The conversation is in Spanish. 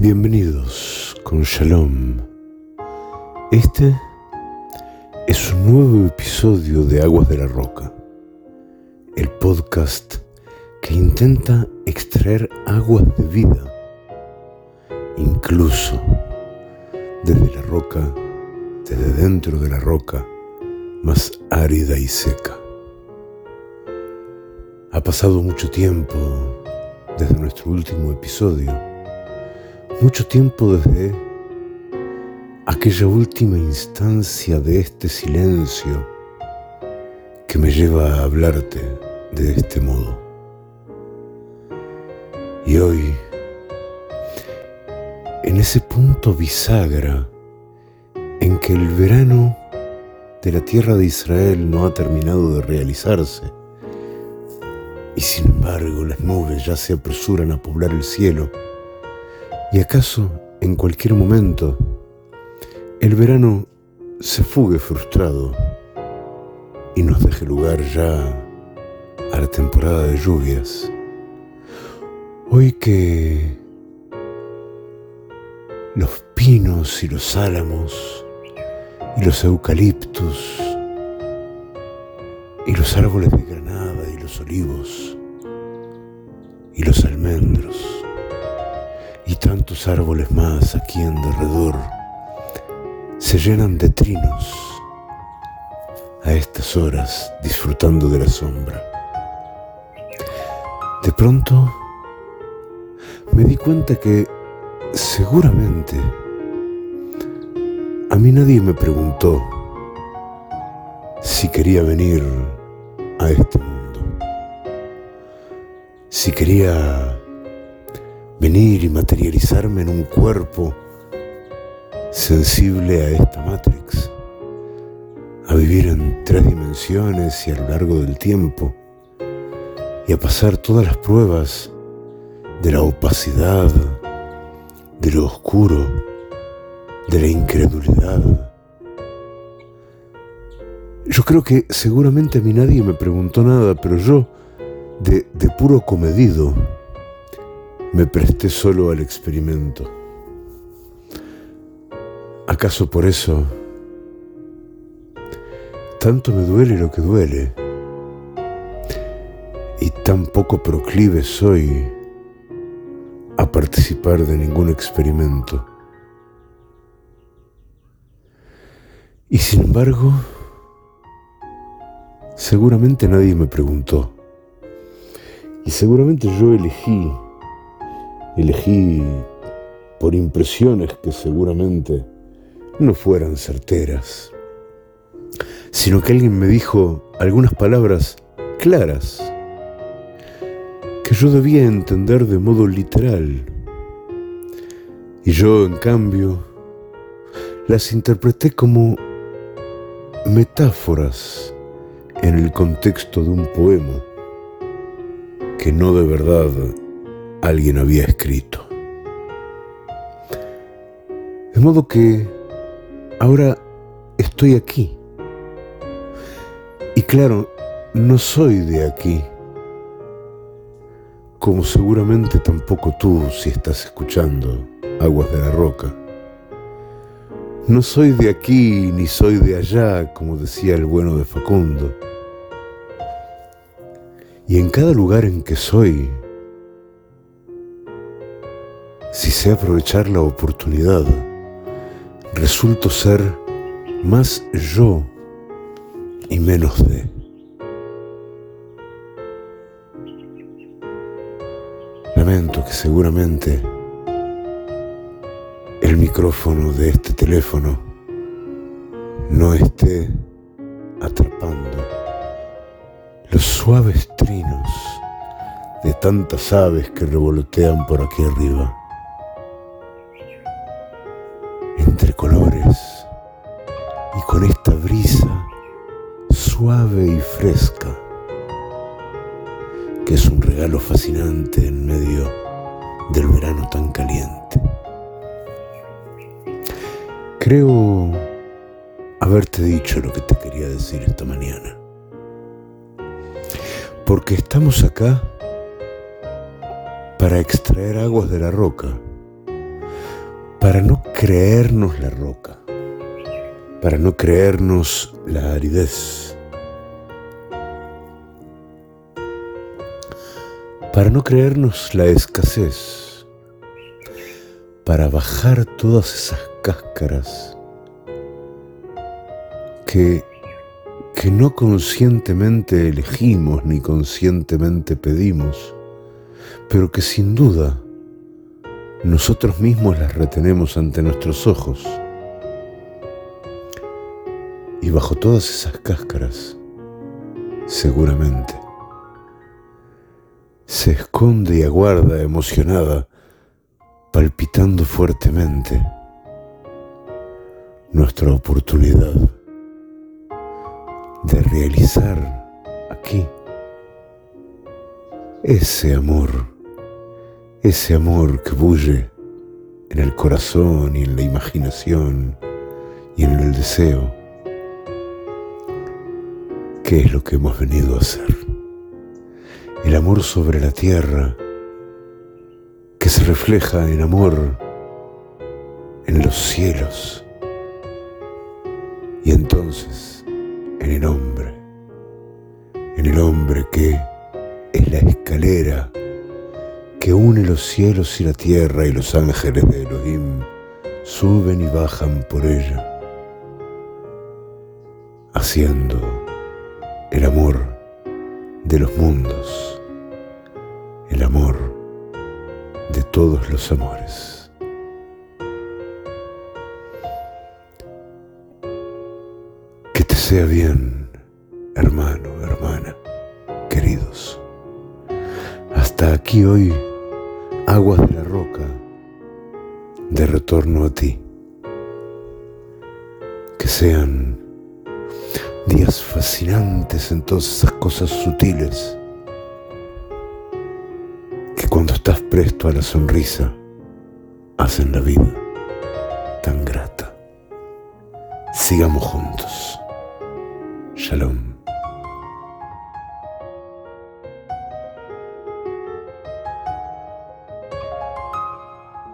Bienvenidos con Shalom. Este es un nuevo episodio de Aguas de la Roca, el podcast que intenta extraer aguas de vida, incluso desde la roca, desde dentro de la roca más árida y seca. Ha pasado mucho tiempo desde nuestro último episodio, mucho tiempo desde aquella última instancia de este silencio que me lleva a hablarte de este modo. Y hoy, en ese punto bisagra en que el verano de la tierra de Israel no ha terminado de realizarse, y sin embargo las nubes ya se apresuran a poblar el cielo, y acaso en cualquier momento el verano se fugue frustrado y nos deje lugar ya a la temporada de lluvias. Hoy que los pinos y los álamos y los eucaliptus y los árboles de granada y los olivos y los almendros y tantos árboles más aquí en derredor se llenan de trinos a estas horas disfrutando de la sombra. De pronto me di cuenta que seguramente a mí nadie me preguntó si quería venir a este mundo, si quería venir y materializarme en un cuerpo sensible a esta Matrix, a vivir en tres dimensiones y a lo largo del tiempo, y a pasar todas las pruebas de la opacidad, de lo oscuro, de la incredulidad. Yo creo que seguramente a mí nadie me preguntó nada, pero yo, de, de puro comedido, me presté solo al experimento. ¿Acaso por eso tanto me duele lo que duele y tan poco proclive soy a participar de ningún experimento? Y sin embargo, seguramente nadie me preguntó. Y seguramente yo elegí Elegí por impresiones que seguramente no fueran certeras, sino que alguien me dijo algunas palabras claras que yo debía entender de modo literal. Y yo, en cambio, las interpreté como metáforas en el contexto de un poema que no de verdad alguien había escrito. De modo que ahora estoy aquí. Y claro, no soy de aquí, como seguramente tampoco tú si estás escuchando Aguas de la Roca. No soy de aquí ni soy de allá, como decía el bueno de Facundo. Y en cada lugar en que soy, si sé aprovechar la oportunidad, resulto ser más yo y menos de. Lamento que seguramente el micrófono de este teléfono no esté atrapando los suaves trinos de tantas aves que revolotean por aquí arriba. Colores y con esta brisa suave y fresca, que es un regalo fascinante en medio del verano tan caliente. Creo haberte dicho lo que te quería decir esta mañana, porque estamos acá para extraer aguas de la roca para no creernos la roca, para no creernos la aridez, para no creernos la escasez, para bajar todas esas cáscaras que, que no conscientemente elegimos ni conscientemente pedimos, pero que sin duda nosotros mismos las retenemos ante nuestros ojos. Y bajo todas esas cáscaras, seguramente, se esconde y aguarda emocionada, palpitando fuertemente, nuestra oportunidad de realizar aquí ese amor, ese amor que bulle en el corazón y en la imaginación y en el deseo. ¿Qué es lo que hemos venido a hacer? El amor sobre la tierra que se refleja en amor en los cielos y entonces en el hombre, en el hombre que es la escalera que une los cielos y la tierra y los ángeles de Elohim suben y bajan por ella, haciendo el amor de los mundos, el amor de todos los amores. Que te sea bien, hermano, hermana, queridos. Hasta aquí hoy, aguas de la roca, de retorno a ti. Que sean días fascinantes en todas esas cosas sutiles que cuando estás presto a la sonrisa hacen la vida tan grata. Sigamos juntos. Shalom.